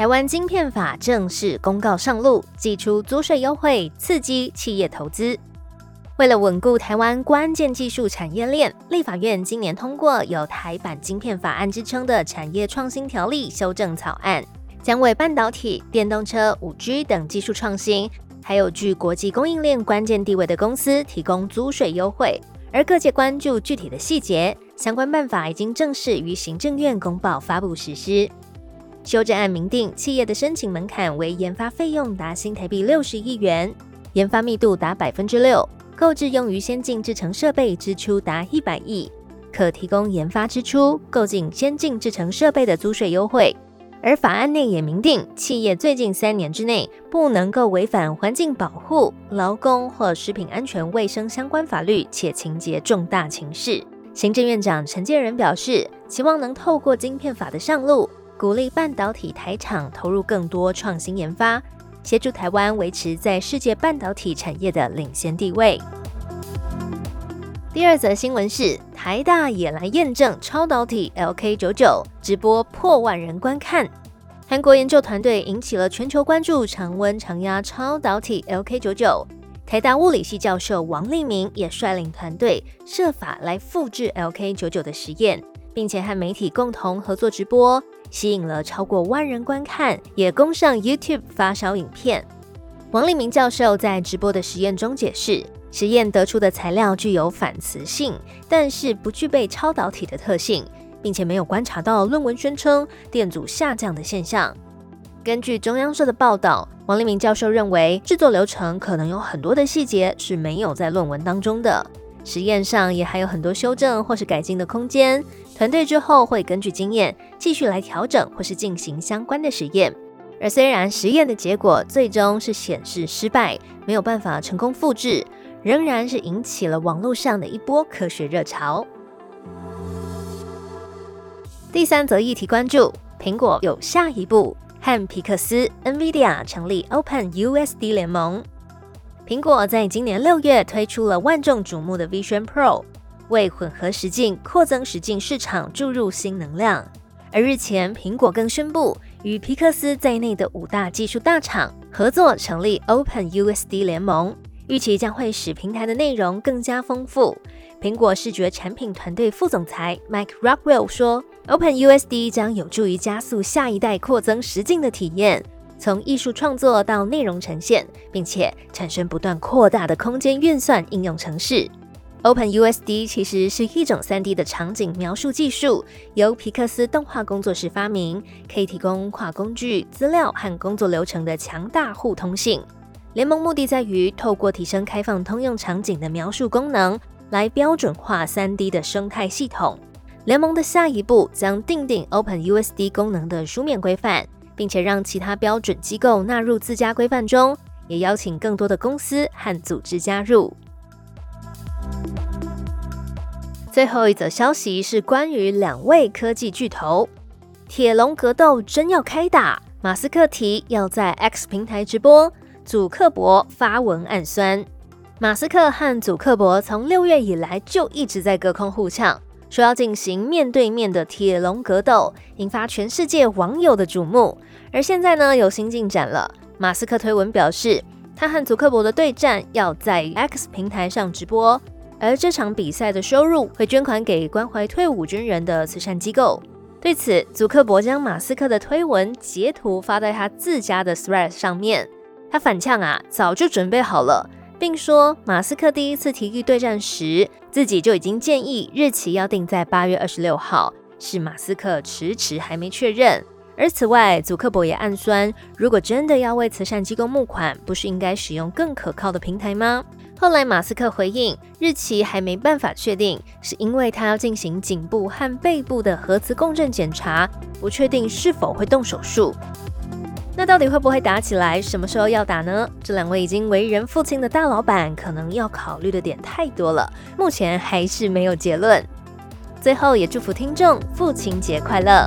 台湾晶片法正式公告上路，寄出租税优惠，刺激企业投资。为了稳固台湾关键技术产业链，立法院今年通过有台版晶片法案之称的产业创新条例修正草案，将为半导体、电动车、五 G 等技术创新，还有具国际供应链关键地位的公司提供租税优惠。而各界关注具体的细节，相关办法已经正式于行政院公报发布实施。修正案明定，企业的申请门槛为研发费用达新台币六十亿元，研发密度达百分之六，购置用于先进制程设备支出达一百亿，可提供研发支出购进先进制程设备的租税优惠。而法案内也明定，企业最近三年之内不能够违反环境保护、劳工或食品安全卫生相关法律，且情节重大情事。行政院长陈建仁表示，期望能透过晶片法的上路。鼓励半导体台厂投入更多创新研发，协助台湾维持在世界半导体产业的领先地位。第二则新闻是，台大也来验证超导体 LK 九九直播破万人观看。韩国研究团队引起了全球关注，常温常压超导体 LK 九九。台大物理系教授王立明也率领团队设法来复制 LK 九九的实验，并且和媒体共同合作直播。吸引了超过万人观看，也攻上 YouTube 发烧影片。王立明教授在直播的实验中解释，实验得出的材料具有反磁性，但是不具备超导体的特性，并且没有观察到论文宣称电阻下降的现象。根据中央社的报道，王立明教授认为制作流程可能有很多的细节是没有在论文当中的，实验上也还有很多修正或是改进的空间。团队之后会根据经验继续来调整或是进行相关的实验，而虽然实验的结果最终是显示失败，没有办法成功复制，仍然是引起了网络上的一波科学热潮。第三则议题关注：苹果有下一步和皮克斯、NVIDIA 成立 Open USD 联盟。苹果在今年六月推出了万众瞩目的 Vision Pro。为混合实境、扩增实境市场注入新能量。而日前，苹果更宣布与皮克斯在内的五大技术大厂合作，成立 Open USD 联盟，预期将会使平台的内容更加丰富。苹果视觉产品团队副总裁 Mike Rockwell 说：“Open USD 将有助于加速下一代扩增实境的体验，从艺术创作到内容呈现，并且产生不断扩大的空间运算应用程式。” OpenUSD 其实是一种 3D 的场景描述技术，由皮克斯动画工作室发明，可以提供跨工具、资料和工作流程的强大互通性。联盟目的在于透过提升开放通用场景的描述功能，来标准化 3D 的生态系统。联盟的下一步将定定 OpenUSD 功能的书面规范，并且让其他标准机构纳入自家规范中，也邀请更多的公司和组织加入。最后一则消息是关于两位科技巨头，铁笼格斗真要开打。马斯克提要在 X 平台直播，祖克伯发文暗酸。马斯克和祖克伯从六月以来就一直在隔空互呛，说要进行面对面的铁笼格斗，引发全世界网友的瞩目。而现在呢，有新进展了。马斯克推文表示，他和祖克伯的对战要在 X 平台上直播。而这场比赛的收入会捐款给关怀退伍军人的慈善机构。对此，祖克伯将马斯克的推文截图发在他自家的 Threads 上面。他反呛啊，早就准备好了，并说马斯克第一次提议对战时，自己就已经建议日期要定在八月二十六号，是马斯克迟迟还没确认。而此外，祖克伯也暗酸，如果真的要为慈善机构募款，不是应该使用更可靠的平台吗？后来，马斯克回应，日期还没办法确定，是因为他要进行颈部和背部的核磁共振检查，不确定是否会动手术。那到底会不会打起来？什么时候要打呢？这两位已经为人父亲的大老板，可能要考虑的点太多了，目前还是没有结论。最后也祝福听众父亲节快乐！